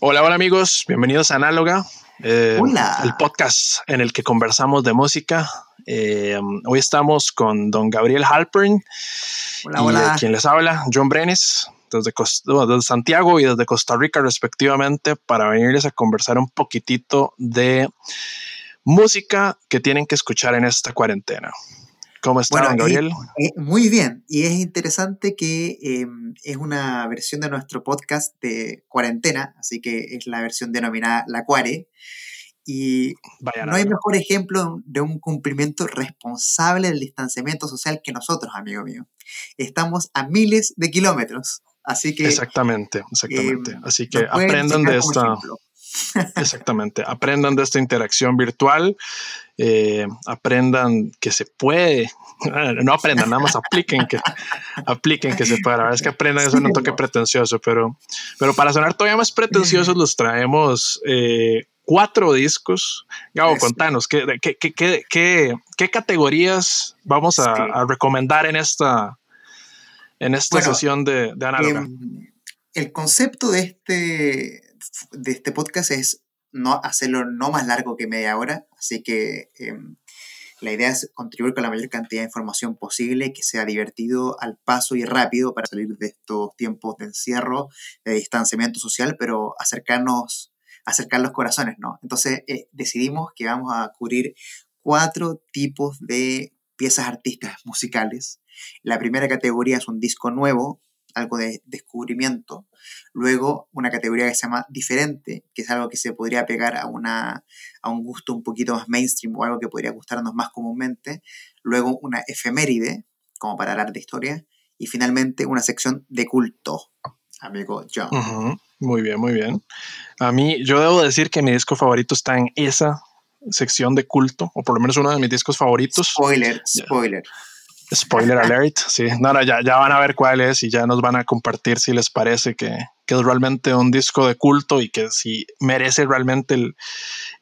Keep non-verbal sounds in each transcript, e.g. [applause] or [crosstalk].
Hola, hola amigos, bienvenidos a Análoga, eh, el podcast en el que conversamos de música. Eh, hoy estamos con don Gabriel Halpern y quien les habla, John Brenes, desde, desde, Santiago y desde Costa Rica respectivamente, para venirles a conversar un poquitito de música que tienen que escuchar en esta cuarentena. ¿Cómo están, Gabriel? muy bien, y es interesante que em, es una versión de nuestro podcast de cuarentena, así que es la versión denominada La Cuare. Y no hay mejor ejemplo de un cumplimiento responsable del distanciamiento social que nosotros, amigo mío. Estamos a miles de kilómetros, así que... Exactamente, exactamente. Em, así que aprendan de esta... Exactamente, aprendan de esta interacción virtual, eh, aprendan que se puede, [laughs] no aprendan, nada más apliquen que, apliquen que se puede. La verdad es que aprendan eso no toque pretencioso, pero, pero para sonar todavía más pretenciosos los traemos eh, cuatro discos. Gabo, contanos, ¿qué, qué, qué, qué, categorías vamos a, recomendar en esta, en esta sesión de, de análoga? Em, el concepto de este, de este podcast es no hacerlo no más largo que media hora, así que em, la idea es contribuir con la mayor cantidad de información posible, que sea divertido al paso y rápido para salir de estos tiempos de encierro, de distanciamiento social, pero acercarnos, acercar los corazones, ¿no? Entonces eh, decidimos que vamos a cubrir cuatro tipos de piezas artísticas musicales. La primera categoría es un disco nuevo, algo de descubrimiento. Luego, una categoría que se llama diferente, que es algo que se podría pegar a, una, a un gusto un poquito más mainstream o algo que podría gustarnos más comúnmente. Luego, una efeméride, como para hablar de historia. Y finalmente, una sección de culto, amigo John. Muy bien, muy bien. A mí, yo debo decir que mi disco favorito está en esa sección de culto, o por lo menos uno de mis discos favoritos. Spoiler, spoiler. Spoiler alert, sí. No, ya, ya van a ver cuál es y ya nos van a compartir si les parece que, que es realmente un disco de culto y que si merece realmente el,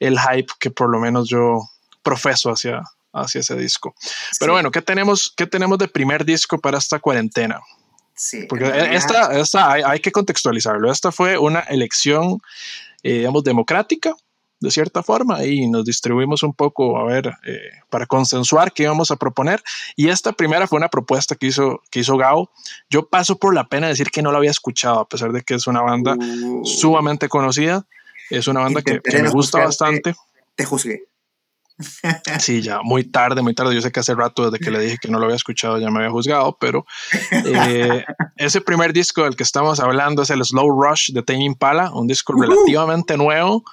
el hype que por lo menos yo profeso hacia, hacia ese disco. Pero bueno, ¿qué tenemos, ¿qué tenemos de primer disco para esta cuarentena? Sí, Porque esta, esta hay, hay, que contextualizarlo. Esta fue una elección, eh, digamos, democrática de cierta forma y nos distribuimos un poco a ver eh, para consensuar qué íbamos a proponer. Y esta primera fue una propuesta que hizo que hizo Gao. Yo paso por la pena decir que no la había escuchado a pesar de que es una banda uh. sumamente conocida. Es una banda que, me gusta bastante. te juzgué Sí, ya muy tarde, muy tarde. Yo sé que hace rato desde que le dije que no lo había escuchado ya me había juzgado, pero eh, [laughs] ese primer disco del que estamos hablando es el Slow Rush de Tame Impala, un disco relativamente nuevo,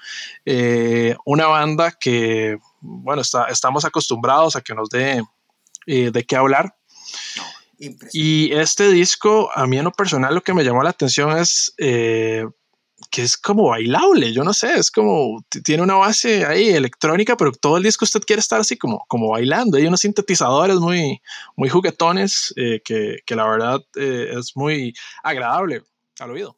eh, una banda que, bueno, está, estamos acostumbrados a que nos dé eh, de qué hablar. y este disco, a mí en lo personal, lo que me llamó la atención es que es como bailable, yo no sé, es como, tiene una base ahí electrónica, pero todo el disco usted quiere estar así como, como bailando. Hay unos sintetizadores muy, muy juguetones eh, que, que, la verdad eh, es muy agradable al oído.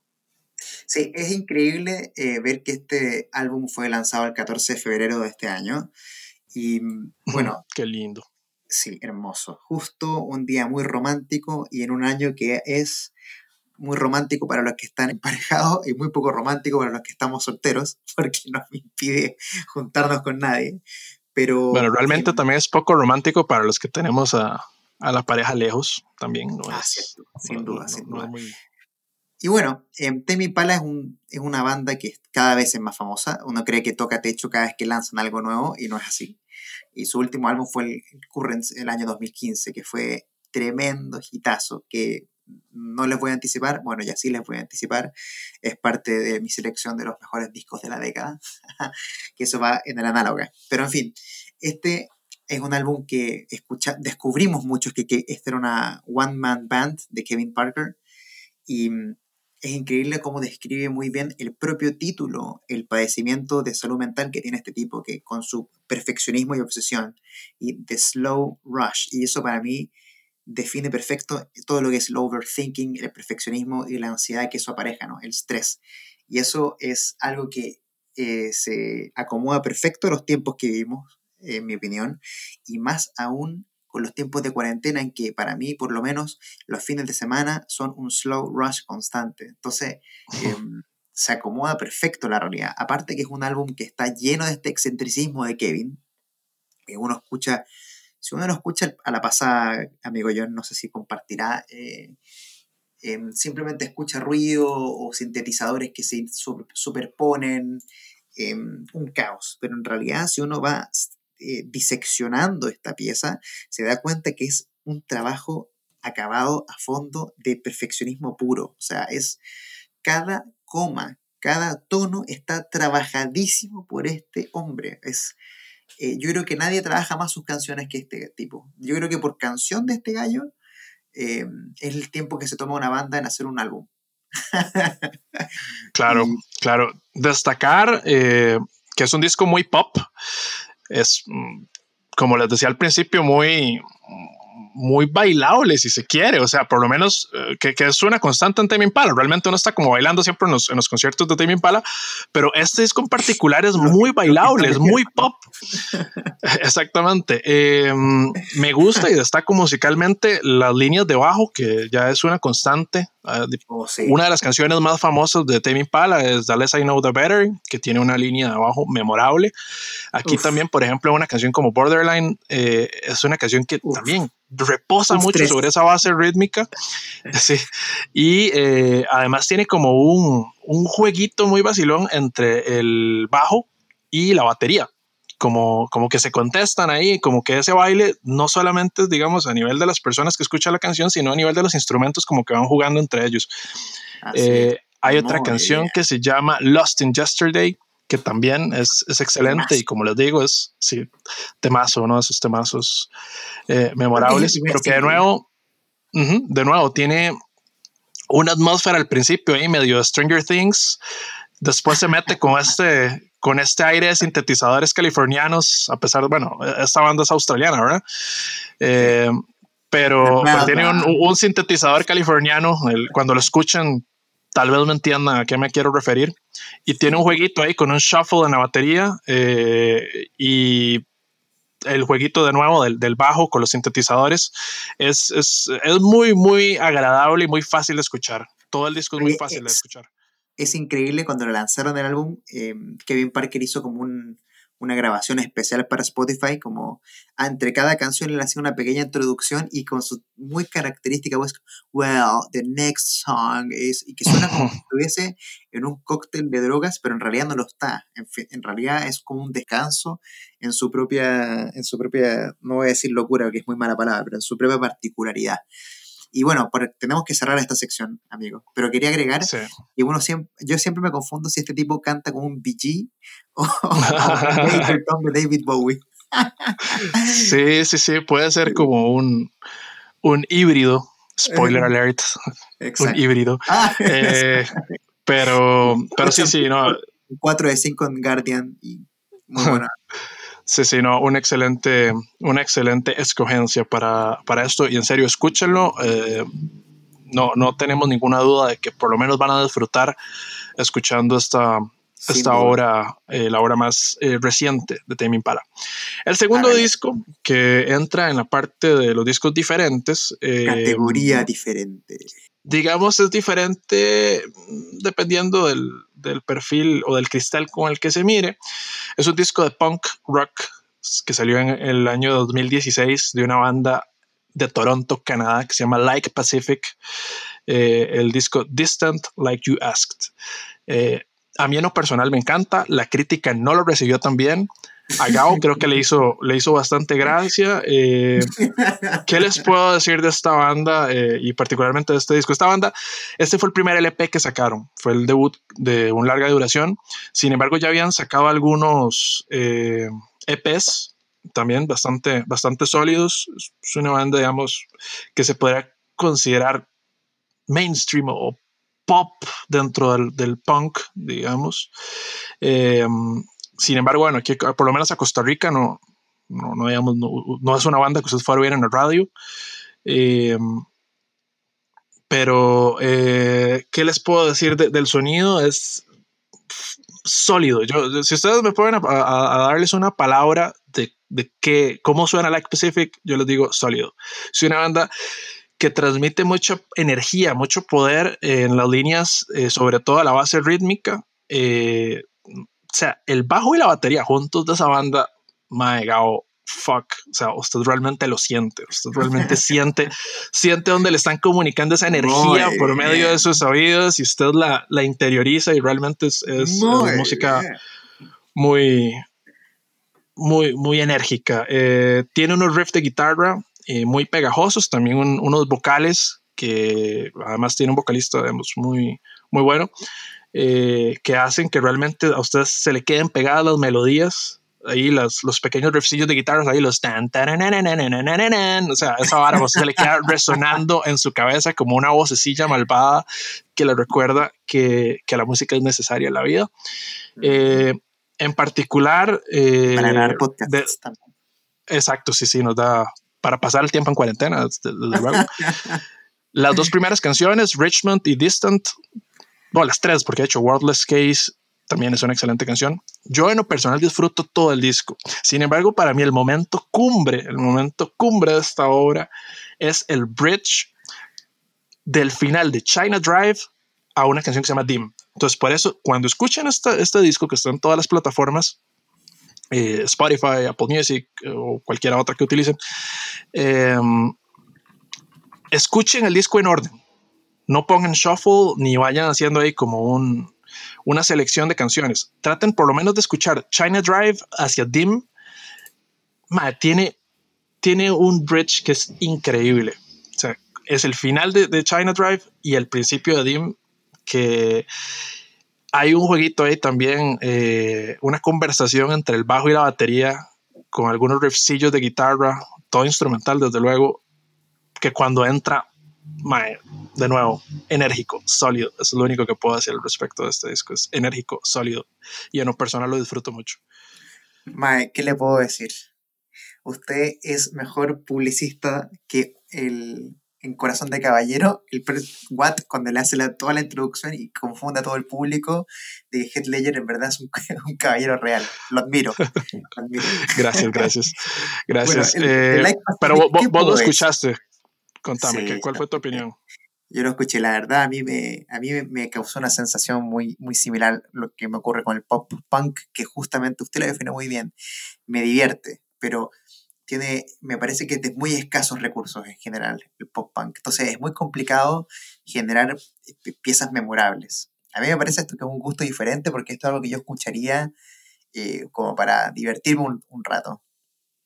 Sí, es increíble eh, ver que este álbum fue lanzado el 14 de febrero de este año. Y bueno. Qué lindo. Sí, hermoso. Justo un día muy romántico y en un año que es muy romántico para los que están emparejados y muy poco romántico para los que estamos solteros, [laughs] porque nos impide juntarnos con nadie. Pero, bueno, realmente también es poco romántico para los que tenemos a, a la pareja lejos, también. No ah, sin duda, sin duda. Y bueno, eh, Temi Pala es, un, es una banda que cada vez es más famosa. Uno cree que toca techo cada vez que lanzan algo nuevo y no es así. Y su último álbum fue el, Currents el año 2015, que fue tremendo hitazo, que no les voy a anticipar, bueno, ya sí les voy a anticipar, es parte de mi selección de los mejores discos de la década, [laughs] que eso va en el análoga. Pero en fin, este es un álbum que escucha, descubrimos muchos que, que esta era una one-man band de Kevin Parker y mm, es increíble cómo describe muy bien el propio título, el padecimiento de salud mental que tiene este tipo, que con su perfeccionismo y obsesión, y The Slow Rush. Y eso para mí define perfecto todo lo que es el overthinking, el perfeccionismo y la ansiedad que eso apareja, ¿no? El estrés. Y eso es algo que eh, se acomoda perfecto a los tiempos que vivimos, en mi opinión, y más aún con los tiempos de cuarentena en que para mí, por lo menos, los fines de semana son un slow rush constante. Entonces, [laughs] em, se acomoda perfecto la realidad. Aparte que es un álbum que está lleno de este excentricismo de Kevin. Que uno escucha, si uno lo escucha a la pasada, amigo John, no sé si compartirá, eh, em, simplemente escucha ruido o sintetizadores que se superponen, em, un caos. Pero en realidad, si uno va eh, diseccionando esta pieza, se da cuenta que es un trabajo acabado a fondo de perfeccionismo puro. O sea, es cada coma, cada tono está trabajadísimo por este hombre. Es, eh, yo creo que nadie trabaja más sus canciones que este tipo. Yo creo que por canción de este gallo eh, es el tiempo que se toma una banda en hacer un álbum. [laughs] claro, claro. Destacar que es un disco muy pop es, mm, como les decía al principio, muy, muy bailable, si se quiere. O sea, por lo menos eh, que, que, es una constante en Tame Impala. Realmente uno está como bailando siempre en los, en los conciertos de Tame Impala, pero este disco en particular es muy bailable, es muy pop. [laughs] Exactamente. Em, me gusta y destaco musicalmente las líneas de bajo, que ya es una constante. Ah, oh, una de las canciones más famosas de Tame Impala es The Less I Know The Better, que tiene una línea de bajo memorable. Aquí también, por ejemplo, una canción como Borderline eh, es una canción que también reposa mucho sobre esa base rítmica. [laughs] Sí. Y eh, además tiene como un, un, jueguito muy vacilón entre el bajo y la batería. Como, como que se contestan ahí, como que ese baile no solamente es, digamos, a nivel de las personas que escuchan la canción, sino a nivel de los instrumentos, como que van jugando entre ellos. Eh, hay otra canción que se llama Lost in Yesterday, que también es, es excelente y como les digo, es sí, temazo, uno de esos temazos eh, memorables, pero que de nuevo, de nuevo, tiene una atmósfera al principio ahí medio de Stranger Things, después se mete con este, con este aire de sintetizadores californianos, a pesar de, bueno, esta banda es australiana, ¿verdad? Eh, pero, tiene un, un, sintetizador californiano, el, cuando lo escuchan tal vez me entiendan a qué me quiero referir. Y tiene un jueguito ahí con un shuffle en la batería eh, y el jueguito de nuevo del, del bajo con los sintetizadores es, es, es, muy, muy agradable y muy fácil de escuchar. Todo el disco es muy fácil de escuchar. Es increíble cuando lo lanzaron el álbum, eh, Kevin Parker hizo como un, una grabación especial para Spotify, como ah, entre cada canción le hacía una pequeña introducción y con su muy característica voz, well, the next song is, y que suena como [laughs] si estuviese en un cóctel de drogas, pero en realidad no lo está. En, en, realidad es como un descanso en su propia, en su propia, no voy a decir locura, que es muy mala palabra, pero en su propia particularidad. Y bueno, tenemos que cerrar esta sección, amigo. Pero quería agregar y bueno, siempre, yo siempre me confundo si este tipo canta como un BG o, [laughs] David Bowie. sí, sí, sí, puede ser como un, un híbrido. Spoiler alert. Un híbrido. Ah, [laughs] eh, pero, pero sí, sí, no. 4 de 5 en Guardian y muy buena. [laughs] Sí, sí, no, una excelente, una excelente escogencia para, para esto y en serio, escúchenlo. Eh, no, no tenemos ninguna duda de que por lo menos van a disfrutar escuchando esta, esta obra, eh, la obra más eh, reciente de Tame Impala. El segundo disco que entra en la parte de los discos diferentes. Categoría diferente digamos, es diferente dependiendo del, del, perfil o del cristal con el que se mire. Es un disco de punk rock que salió en el año 2016 de una banda de Toronto, Canadá, que se llama Like Pacific. Eh, el disco Distant Like You Asked. Eh, a mí en lo personal me encanta, la crítica no lo recibió tan bien, a Gao creo que le hizo, le hizo bastante gracia. Eh, ¿Qué les puedo decir de esta banda eh, y particularmente de este disco? Esta banda, este fue el primer LP que sacaron, fue el debut de una larga duración. Sin embargo, ya habían sacado algunos EPs eh, e también bastante, bastante sólidos. Es una banda, digamos, que se podría considerar mainstream o pop dentro del, del punk, digamos. Sin embargo, bueno, aquí por lo menos a Costa Rica no, no, no, digamos, no, es una banda que ustedes fueron a ver en la radio. Eh, pero, eh, ¿qué les puedo decir del sonido? Es sólido. Yo, si ustedes me pueden a, darles una palabra de, de qué, cómo suena Like Pacific, yo les digo sólido. Es una banda que transmite mucha energía, mucho poder en las líneas, eh, sobre todo a la base rítmica. Eh, o sea, el bajo y la batería juntos de esa banda, my God, fuck, o sea, usted realmente lo siente, usted realmente [laughs] siente, siente donde le están comunicando esa energía por medio de sus oídos y usted la, la interioriza y realmente es, es, música muy, muy, muy enérgica. Eh, tiene unos riffs de guitarra eh, muy pegajosos, también unos vocales que además tiene un vocalista digamos, muy, muy bueno, eh, que hacen que realmente a ustedes se le queden pegadas las melodías ahí los, los pequeños riffsillos de guitarras, ahí los tan, o sea, esa vara pues, se le queda resonando en su cabeza como una vocecilla malvada que le recuerda que, que la música es necesaria en la vida. Eh, en particular, eh, para exacto, sí, sí, nos da para pasar el tiempo en cuarentena, desde, luego. [laughs] las dos primeras canciones, Richmond y Distant, bueno, las tres, porque he hecho Wordless Case también es una excelente canción. Yo en lo personal disfruto todo el disco. Sin embargo, para mí el momento cumbre, el momento cumbre de esta obra es el bridge del final de China Drive a una canción que se llama Dim. Entonces, por eso, cuando escuchen este disco que está en todas las plataformas, eh, Spotify, Apple Music eh, o cualquiera otra que utilicen, em, escuchen el disco en orden. No pongan shuffle ni vayan haciendo ahí como un, una selección de canciones. Traten por lo menos de escuchar China Drive hacia Dim. tiene, un bridge que es increíble. Es el final de, China Drive y el principio de Dim que hay un jueguito ahí también, eh, una conversación entre el bajo y la batería con algunos riffsillos de guitarra, todo instrumental desde luego, que cuando entra de nuevo, enérgico, sólido. es lo único que puedo decir al respecto de este disco. Es enérgico, sólido. Y en lo personal lo disfruto mucho. Mae, ¿qué le puedo decir? Usted es mejor publicista que el en Corazón de Caballero, el Watt, cuando le hace toda la introducción y confunde a todo el público de que Heath Ledger en verdad es un, [laughs] caballero real. Lo admiro. [laughs] gracias, gracias. Gracias. Eh, pero vos, lo escuchaste. Contame, ¿cuál fue tu opinión? Yo lo escuché, la verdad, a mí me, a mí me causó una sensación muy, muy similar a lo que me ocurre con el pop punk, que justamente usted lo define muy bien. Me divierte, pero tiene, me parece que tiene muy escasos recursos en general el pop punk. Entonces es muy complicado generar eh, piezas memorables. A mí me parece esto que es un gusto diferente porque esto es algo que yo escucharía eh, como para divertirme un, un rato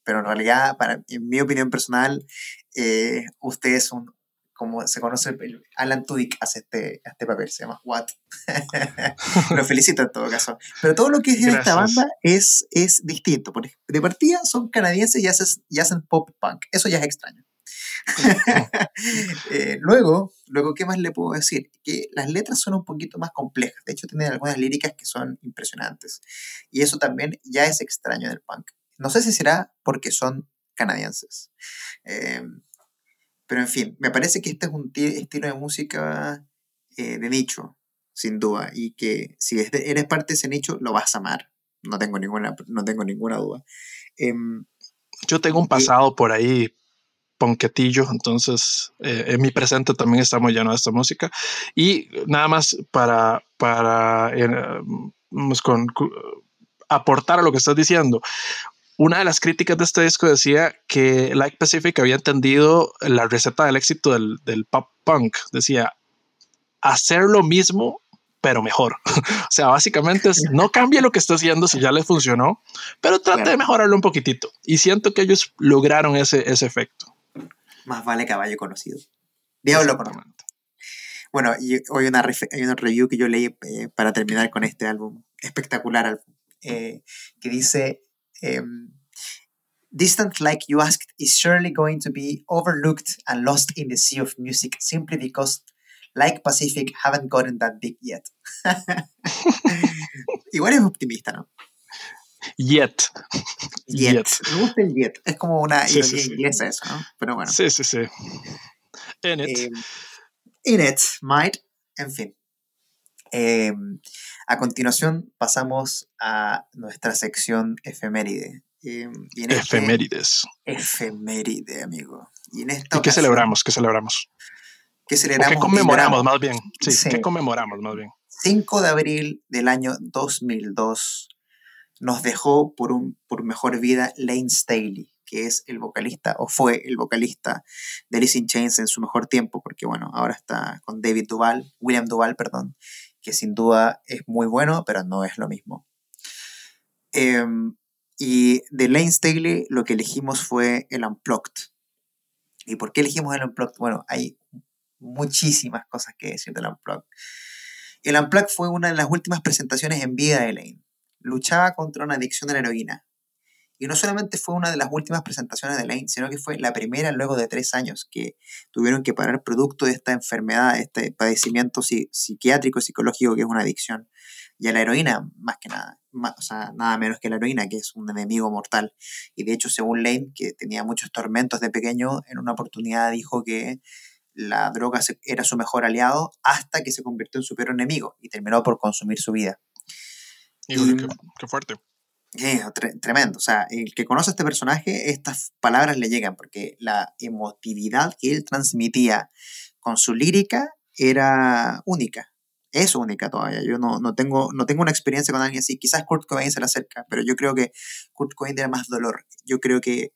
pero en realidad, para, en mi opinión personal, eh, usted es un, como se conoce, Alan Tudyk hace este, este papel, se llama What. [laughs] lo felicito en todo caso. Pero todo lo que es en esta banda es, es distinto. De partida son canadienses y hacen, y hacen pop punk. Eso ya es extraño. [laughs] Eh, luego, luego, ¿qué más le puedo decir? Que las letras son un poquito más complejas. De hecho, tienen algunas líricas que son impresionantes. Y eso también ya es extraño del punk. No sé si será porque son canadienses. Eh, pero en fin, me parece que este es un estilo de música eh, de nicho, sin duda, y que si eres parte de ese nicho, lo vas a amar. No tengo ninguna, no tengo ninguna duda. Em, Yo tengo un pasado por ahí ponquetillo, entonces eh, en mi presente también estamos llenos de esta música. Y nada más para, para con, aportar a lo que estás diciendo una de las críticas de este disco decía que Like Pacific había entendido la receta del éxito del, del pop punk. Decía, hacer lo mismo, pero mejor. [laughs] o sea, básicamente es, no cambie lo que está haciendo si ya le funcionó, pero trate de mejorarlo un poquitito. Y siento que ellos lograron ese, ese efecto. Más vale caballo conocido. Diablo conocido. Bueno, y hoy una hay una review que yo leí eh, para terminar con este álbum, espectacular álbum, eh, que dice um, distant like you asked is surely going to be overlooked and lost in the sea of music simply because like Pacific haven't gotten that big yet. [laughs] Igual es optimista, ¿no? Yet. Yet. Me gusta el yet. Es como una sí, sí, inglesa eso, ¿no? Pero bueno. Sí, sí, sí. In it. Eh, in it, might. En fin. Eh, a continuación pasamos a nuestra sección efeméride. Em, este efemérides. efeméride, amigo. Y, en esta qué celebramos? ¿Qué celebramos? ¿Qué celebramos? ¿Qué conmemoramos más bien? Sí, ¿qué conmemoramos más bien? 5 de abril del año 2002 nos dejó por, un, por mejor vida Lane Staley, que es el vocalista, o fue el vocalista de Alice in Chains en su mejor tiempo, porque bueno, ahora está con David Duval, William Duval, perdón, que sin duda es muy bueno, pero no es lo mismo. Em, y de Lane Staley lo que elegimos fue el Unplugged. ¿Y por qué elegimos el Unplugged? Bueno, hay muchísimas cosas que decir del Unplugged. El Unplugged fue una de las últimas presentaciones en vida de Lane. Luchaba contra una adicción a la heroína. Y no solamente fue una de las últimas presentaciones de Lane, sino que fue la primera luego de tres años que tuvieron que parar producto de esta enfermedad, este padecimiento psiquiátrico, psicológico que es una adicción. Y a la heroína, más que nada. o sea, nada menos que la heroína, que es un enemigo mortal. Y de hecho, según Lane, que tenía muchos tormentos de pequeño, en una oportunidad dijo que la droga era su mejor aliado hasta que se convirtió en su peor enemigo y terminó por consumir su vida. Y, qué fuerte tremendo. O sea, el que conoce a este personaje, estas palabras le llegan, porque la emotividad que él transmitía con su lírica era única. Es única todavía. Yo no, no, tengo, no tengo una experiencia con alguien así. Quizás Kurt Cobain se le acerca, pero yo creo que Kurt Cobain era más dolor. Yo creo que.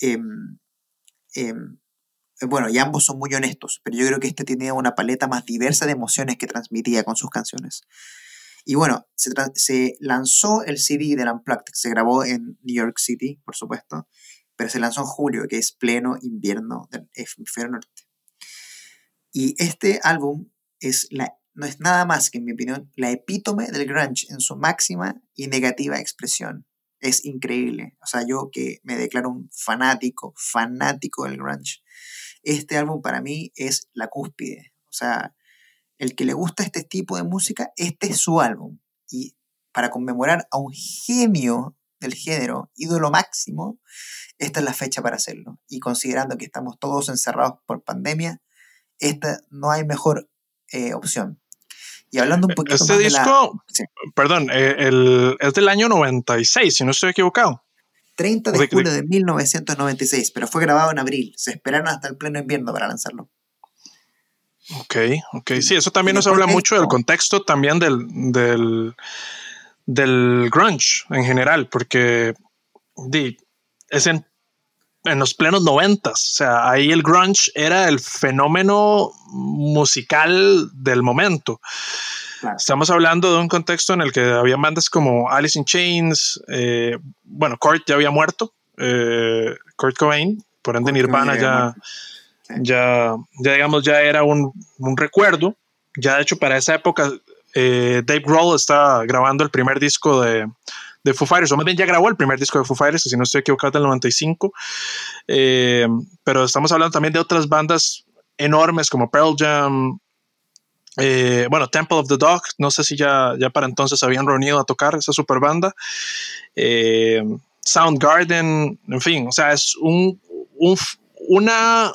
Em, em, bueno, y ambos son muy honestos, pero yo creo que este tenía una paleta más diversa de emociones que transmitía con sus canciones. Y bueno, se, lanzó el CD del Unplugged, se grabó en New York City, por supuesto, pero se lanzó en julio, que es pleno invierno del hemisferio norte. Y este álbum es la, no es nada más que, en mi opinión, la epítome del grunge en su máxima y negativa expresión. Es increíble. O sea, yo que me declaro un fanático, fanático del grunge, este álbum para mí es la cúspide. O sea, el que le gusta este tipo de música, este es su álbum. Y para conmemorar a un genio del género, ídolo máximo, esta es la fecha para hacerlo. Y considerando que estamos todos encerrados por pandemia, esta no hay mejor eh, opción. Y hablando un poquito este disco, perdón, eh, el, es del año 96, si no estoy equivocado. 30 de julio de 1996, pero fue grabado en abril. Se esperaron hasta el pleno invierno para lanzarlo. Ok, ok. Sí, eso también nos habla mucho del contexto también del, del, grunge en general, porque es en, los plenos noventas. O sea, ahí el grunge era el fenómeno musical del momento. Estamos hablando de un contexto en el que había bandas como Alice in Chains, eh, bueno, Kurt ya había muerto, eh, Kurt Cobain, por ende Nirvana ya, ya, ya digamos, ya era un, un recuerdo. Ya de hecho para esa época eh, Dave Grohl está grabando el primer disco de, de Foo Fighters, o más bien ya grabó el primer disco de Foo Fighters, si no estoy equivocado, del 95. Eh, pero estamos hablando también de otras bandas enormes como Pearl Jam, eh, bueno, Temple of the Dog, no sé si ya, ya para entonces habían reunido a tocar esa super banda. Soundgarden, en fin, o sea, es un, un, una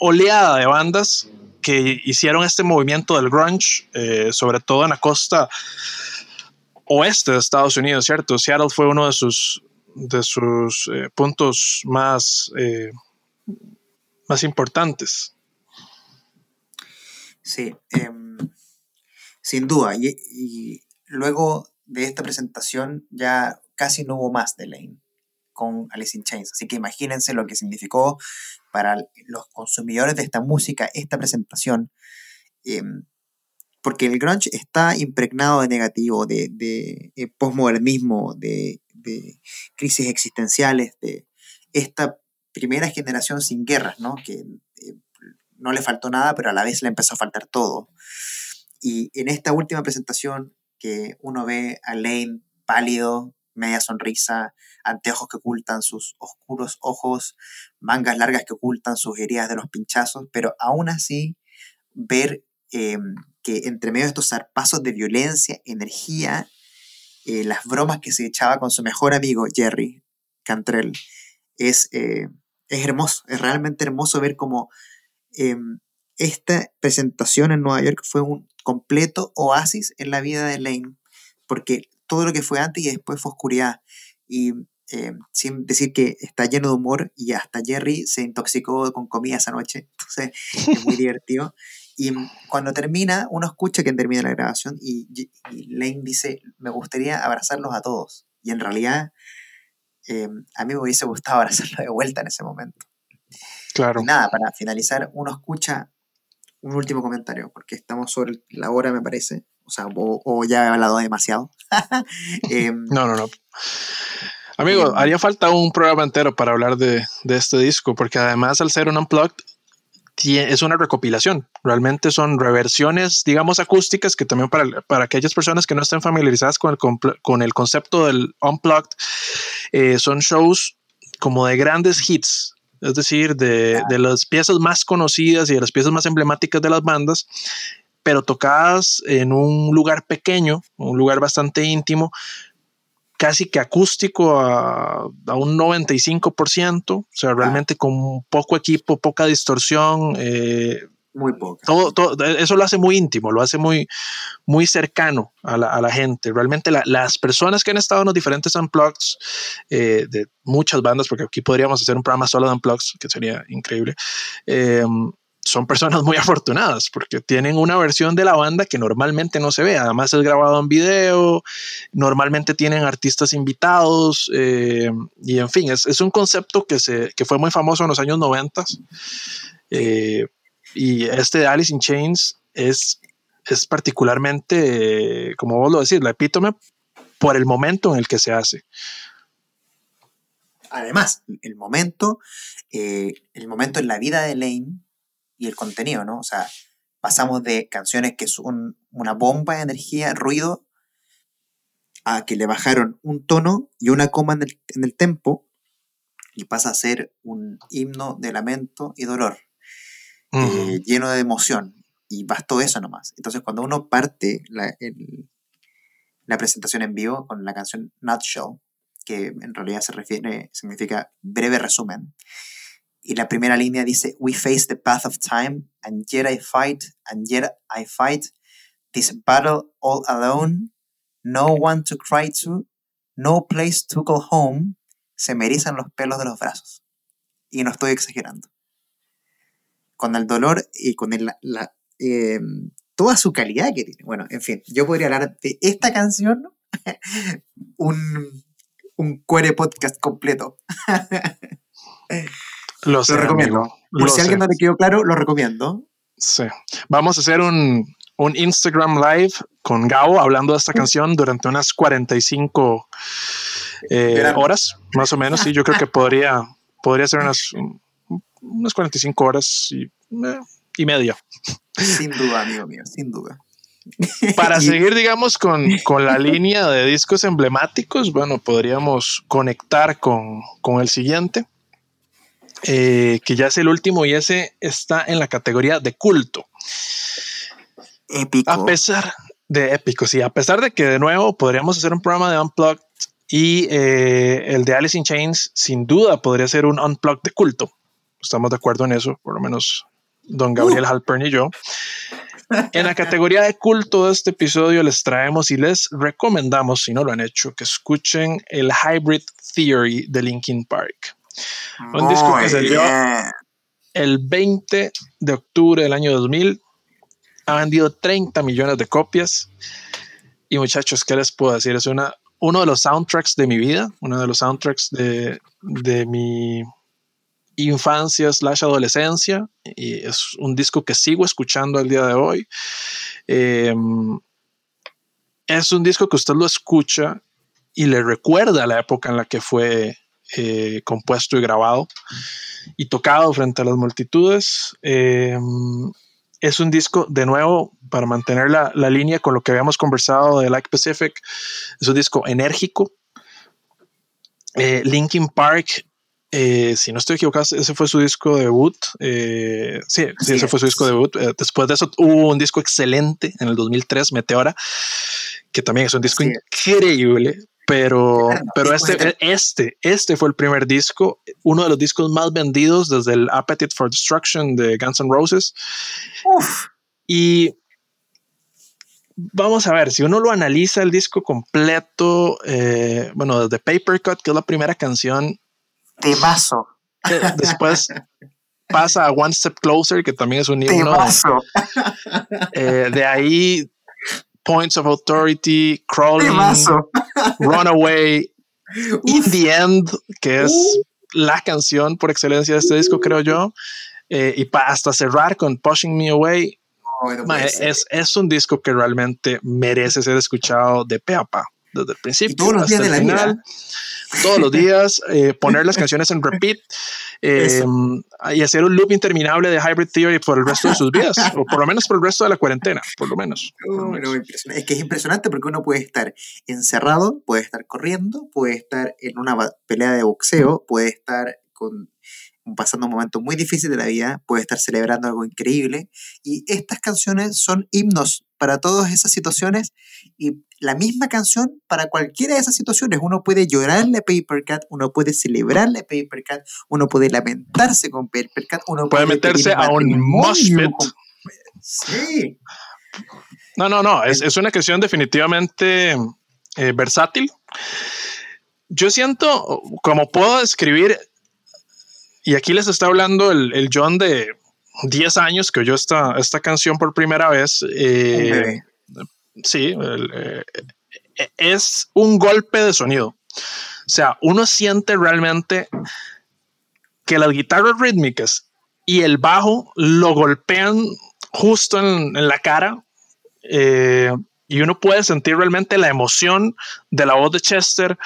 oleada de bandas que hicieron este movimiento del grunge, eh, sobre todo en la costa oeste de Estados Unidos, ¿cierto? Seattle fue uno de sus, de sus eh, puntos más, eh, más importantes. Sí, em, sin duda. Y, y, luego de esta presentación ya casi no hubo más de Lane con Alice in Chains. Así que imagínense lo que significó para los consumidores de esta música esta presentación. Em, porque el grunge está impregnado de negativo, de, de, eh, postmodernismo, de, de, crisis existenciales, de esta primera generación sin guerras, ¿no? Que eh, no le faltó nada, pero a la vez le empezó a faltar todo. Y en esta última presentación que uno ve a Lane pálido, media sonrisa, anteojos que ocultan sus oscuros ojos, mangas largas que ocultan sus heridas de los pinchazos, pero aún así ver em, que entre medio de estos zarpazos de violencia, energía, eh, las bromas que se echaba con su mejor amigo Jerry Cantrell, es, eh, es hermoso, es realmente hermoso ver cómo em, esta presentación en Nueva York fue un completo oasis en la vida de Lane, porque todo lo que fue antes y después fue oscuridad. Y eh, sin decir que está lleno de humor y hasta Jerry se intoxicó con comida esa noche, [laughs] entonces es muy divertido. Y cuando termina, uno escucha que termina la grabación y, Lane dice, me gustaría abrazarlos a todos. Y en realidad, eh, a mí me hubiese gustado abrazarlos de vuelta en ese momento. Claro. Y nada, para finalizar, uno escucha un último comentario, porque estamos sobre la hora, me parece. O sea, o, ya he hablado demasiado. [laughs] Em, no, no, no. Amigo, em, haría falta un programa entero para hablar de, de, este disco, porque además al ser un unplugged, es una recopilación. Realmente son reversiones, digamos, acústicas que también para, para aquellas personas que no estén familiarizadas con el, con el concepto del unplugged, eh, son shows como de grandes hits, es decir, de, de, las piezas más conocidas y de las piezas más emblemáticas de las bandas, pero tocadas en un lugar pequeño, un lugar bastante íntimo, casi que acústico a, un 95%, o sea, realmente con poco equipo, poca distorsión. Eh, muy poco. Todo, eso lo hace muy íntimo, lo hace muy, muy cercano a la, gente. Realmente las personas que han estado en los diferentes unplugs eh, de muchas bandas, porque aquí podríamos hacer un programa solo de unplugs, que sería increíble, eh, son personas muy [laughs] afortunadas porque tienen una versión de la banda que normalmente no se ve. Además es grabado en video, normalmente tienen artistas invitados eh, y en fin, es, un concepto que, se, que fue muy famoso en los años 90. Eh, y este de Alice in Chains es, es particularmente, como vos lo decís, la epítome por el momento en el que se hace. Además, el momento, eh, el momento en la vida de Lane y el contenido, ¿no? O sea, pasamos de canciones que son una bomba de energía, ruido, a que le bajaron un tono y una coma en el, tempo y pasa a ser un himno de lamento y dolor, eh, lleno de emoción. Y bastó eso nomás. Entonces, cuando uno parte la, la presentación en vivo con la canción Nutshell, que en realidad se refiere, significa breve resumen, y la primera línea dice, We face the path of time, and yet I fight, and yet I fight this battle all alone, no one to cry to, no place to go home, se me erizan los pelos de los brazos. Y no estoy exagerando. Con el dolor y con el, la, em, toda su calidad que tiene. Bueno, en fin, yo podría hablar de esta canción, [laughs] un, un cuere podcast completo. Lo, recomiendo. Por si alguien no le quedó claro, lo recomiendo. Sí. Vamos a hacer un, un Instagram Live con Gabo hablando de esta canción durante unas 45 eh, horas, más o menos. Y yo creo que podría, podría ser unas, [laughs] unas 45 horas y, eh, y media. Sin duda, amigo mío, sin duda. Para [laughs] seguir, digamos, con, con, la línea de discos emblemáticos, bueno, podríamos conectar con, con el siguiente. Eh, que ya es el último y ese está en la categoría de culto. Épico. A pesar de épico, sí, a pesar de que de nuevo podríamos hacer un programa de Unplugged y eh, el de Alice in Chains sin duda podría ser un Unplugged de culto. Estamos de acuerdo en eso, por lo menos don Gabriel uh. Halpern y yo. En la categoría de culto de este episodio les traemos y les recomendamos, si no lo han hecho, que escuchen el Hybrid Theory de Linkin Park. Un disco que salió el 20 de octubre del año 2000. Ha vendido 30 millones de copias. Y muchachos, ¿qué les puedo decir? Es una, uno de los soundtracks de mi vida, uno de los soundtracks de, de mi infancia slash adolescencia. Y es un disco que sigo escuchando al día de hoy. Em, es un disco que usted lo escucha y le recuerda la época en la que fue eh, compuesto y grabado y tocado frente a las multitudes. Eh, es un disco, de nuevo, para mantener la, la, línea con lo que habíamos conversado de Like Pacific, es un disco enérgico. Eh, Linkin Park, si no estoy equivocado, ese fue su disco debut. sí, sí, ese fue su disco debut. después de eso hubo un disco excelente en el 2003, Meteora, que también es un disco increíble, pero, pero este, este, este fue el primer disco, uno de los discos más vendidos desde el Appetite for Destruction de Guns N' Roses. Y vamos a ver, si uno lo analiza el disco completo, eh, bueno, desde Paper Cut, que es la primera canción. Temazo. Eh, después pasa a One Step Closer, que también es un himno. Eh, de ahí, Points of Authority, Crawling, Runaway, In the End, que es uh. la canción por excelencia de este disco, creo yo. y hasta cerrar con Pushing Me Away, es, es, un disco que realmente merece ser escuchado de pe a pa, desde el principio todos los días hasta el final. Todos los días, eh, poner las [laughs] canciones en repeat eh, y hacer un loop interminable de Hybrid Theory por el resto de sus vidas, [laughs] o por lo menos por el resto de la cuarentena, por lo menos. es que es impresionante porque uno puede estar encerrado, puede estar corriendo, puede estar en una pelea de boxeo, puede estar con pasando un momento muy difícil de la vida, puede estar celebrando algo increíble. Y estas canciones son himnos para todas esas situaciones y la misma canción para cualquiera de esas situaciones. Uno puede llorarle a Paper Cat, uno puede celebrarle a Paper Cat, uno puede lamentarse con Paper Cat, uno puede, meterse a un mosh Sí. No, no, no, es, es una canción definitivamente eh, versátil. Yo siento, como puedo describir y aquí les está hablando el, John de 10 años que oyó esta, esta canción por primera vez. Eh, sí, eh, es un golpe de sonido. O sea, uno siente realmente que las guitarras rítmicas y el bajo lo golpean justo en, la cara. Eh, y uno puede sentir realmente la emoción de la voz de Chester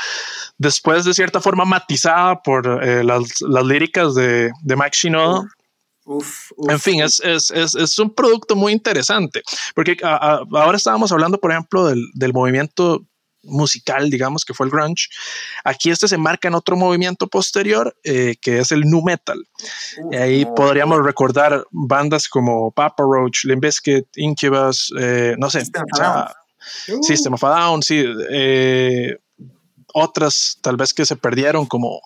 después de cierta forma matizada por eh, las, las, líricas de, de Mike Shinoda. en fin, es, es, es, es, un producto muy interesante, porque ahora estábamos hablando, por ejemplo, del, del movimiento musical, digamos, que fue el grunge. Aquí este se marca en otro movimiento posterior, eh, que es el nu metal. y ahí podríamos recordar bandas como Papa Roach, Limp Bizkit, Incubus, eh, no sé, System of a Down, sí, eh, otras tal vez que se perdieron como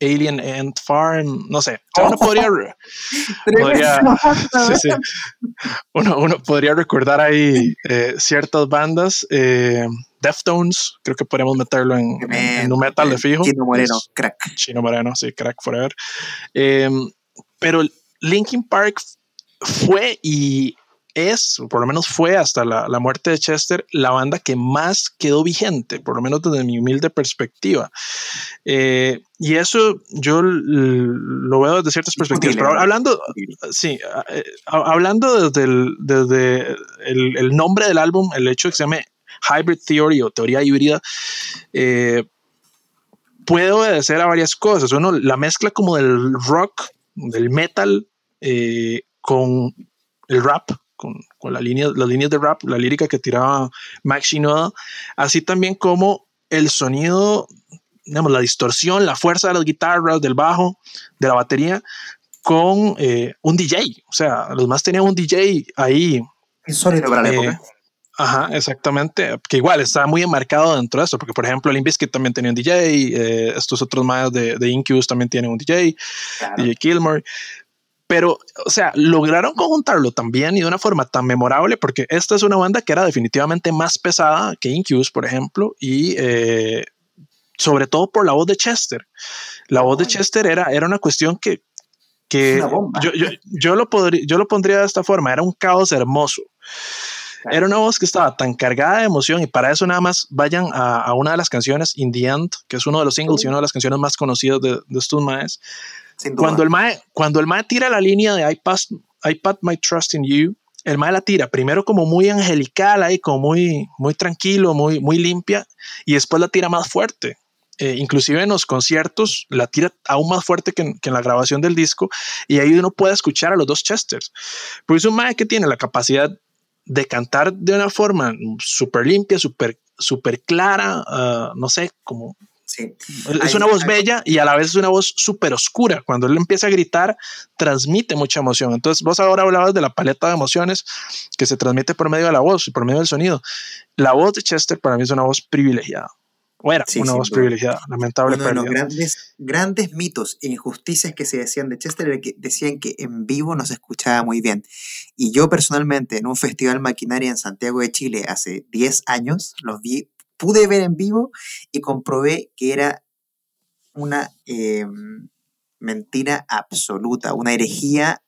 Alien Ant Farm, no sé, [laughs] uno podría, [laughs] [laughs] Uno, podría recordar ahí ciertas bandas, Deftones, creo que podríamos meterlo en, un metal de fijo. Chino Moreno, crack. Chino Moreno, sí, crack forever. Em, pero Linkin Park fue y es, o por lo menos fue hasta la, muerte de Chester, la banda que más quedó vigente, por lo menos desde mi humilde perspectiva. Eh, y eso yo lo veo desde ciertas perspectivas. Pero hablando, sí, eh, hablando desde, el, desde el, nombre del álbum, el hecho de que se llame hybrid theory o teoría híbrida, eh, puede obedecer a varias cosas. Uno, la mezcla como del rock, del metal, eh, con el rap, con, la línea, las líneas de rap, la lírica que tiraba Max Shinoda, así también como el sonido, digamos, la distorsión, la fuerza de las guitarras, del bajo, de la batería, con eh, un DJ. O sea, los más tenían un DJ ahí. Insólito para la época. Ajá, exactamente. Que igual está muy enmarcado dentro de esto, porque por ejemplo, Limbiskit también tenía un DJ, eh, estos otros más de, de, Incubus también tienen un DJ, DJ Kilmer. Pero, o sea, lograron conjuntarlo también y de una forma tan memorable, porque esta es una banda que era definitivamente más pesada que Incubus, por ejemplo, y eh, sobre todo por la voz de Chester. La voz de Chester era, era una cuestión que, que yo, yo, yo, lo podría, yo lo pondría de esta forma, era un caos hermoso. Era una voz que estaba tan cargada de emoción y para eso nada más vayan a, una de las canciones, In the End, que es uno de los singles y una de las canciones más conocidas de, estos maes. Cuando el, mae, cuando el mae tira la línea de I, pass, I put my trust in you, el mae la tira primero como muy angelical ahí, como muy, muy tranquilo, muy, muy limpia y después la tira más fuerte. Eh, inclusive en los conciertos la tira aún más fuerte que en, la grabación del disco y ahí uno puede escuchar a los dos Chesters. Pues es un mae que tiene la capacidad de cantar de una forma súper limpia, súper super clara, ah, no sé, como... Es una voz bella y a la vez es una voz súper oscura. Cuando él empieza a gritar, transmite mucha emoción. Entonces, vos ahora hablabas de la paleta de emociones que se transmite por medio de la voz y por medio del sonido. La voz de Chester para mí es una voz privilegiada. O era una voz privilegiada, lamentable Uno de los grandes, grandes mitos e injusticias que se decían de Chester era que decían que en vivo no se escuchaba muy bien. Y yo personalmente en un festival maquinaria en Santiago de Chile hace 10 años, los vi, pude ver en vivo y comprobé que era una em, mentira absoluta, una herejía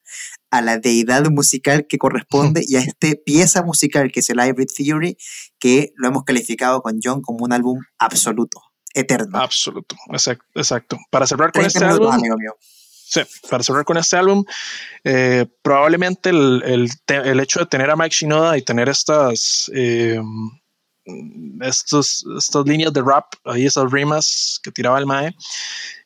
a la deidad musical que corresponde y a esta pieza musical que es el Hybrid Theory, que lo hemos calificado con John como un álbum absoluto, eterno. Absoluto, exacto. Para cerrar con este álbum. Sí, para cerrar con este álbum, eh, probablemente el, hecho de tener a Mike Shinoda y tener estas, eh, estos, estas líneas de rap, ahí esas rimas que tiraba el Mae,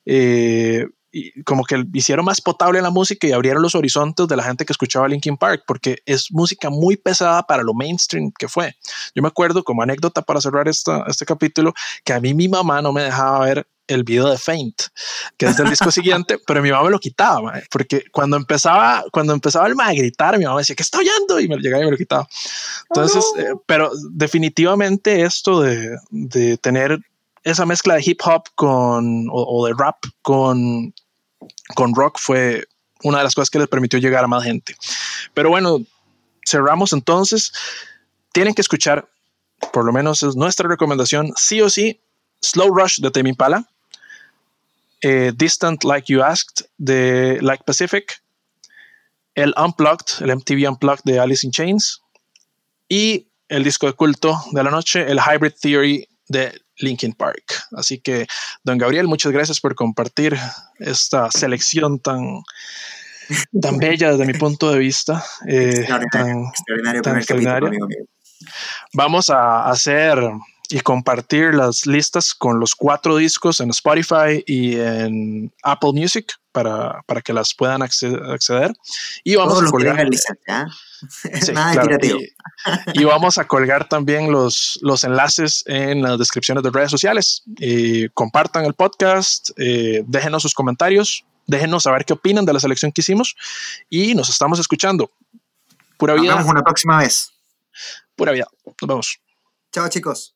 eh, y como que hicieron más potable la música y abrieron los horizontes de la gente que escuchaba Linkin Park, porque es música muy pesada para lo mainstream que fue. Yo me acuerdo, como anécdota para cerrar esta, este capítulo, que a mí mi mamá no me dejaba ver el video de Faint, que es del disco [laughs] siguiente, pero mi mamá me lo quitaba, porque cuando empezaba, cuando empezaba el a gritar, mi mamá decía, que está oyendo? Y me llegaba y me lo quitaba. Entonces, oh, eh, pero definitivamente esto de, de tener esa mezcla de hip hop con, o, de rap con, con rock fue una de las cosas que les permitió llegar a más gente. Pero bueno, cerramos entonces. Tienen que escuchar, por lo menos es nuestra recomendación, sí o sí, Slow Rush de Tame Impala, eh, Distant Like You Asked de Like Pacific, el Unplugged, el MTV Unplugged de Alice in Chains y el disco de culto de la noche, el Hybrid Theory de Linkin Park. Así que, don Gabriel, muchas gracias por compartir esta selección tan, tan [laughs] bella desde mi punto de vista. Eh, extraordinario, Vamos a hacer y compartir las listas con los cuatro discos en Spotify y en Apple Music para, para que las puedan acceder. Y vamos a colgar. [laughs] Y, vamos a colgar también los, los enlaces en las descripciones de redes sociales. compartan el podcast, eh, déjenos sus comentarios, déjenos saber qué opinan de la selección que hicimos y nos estamos escuchando. Pura vida. Nos vemos una próxima vez. Pura vida. Nos vemos. Chao, chicos.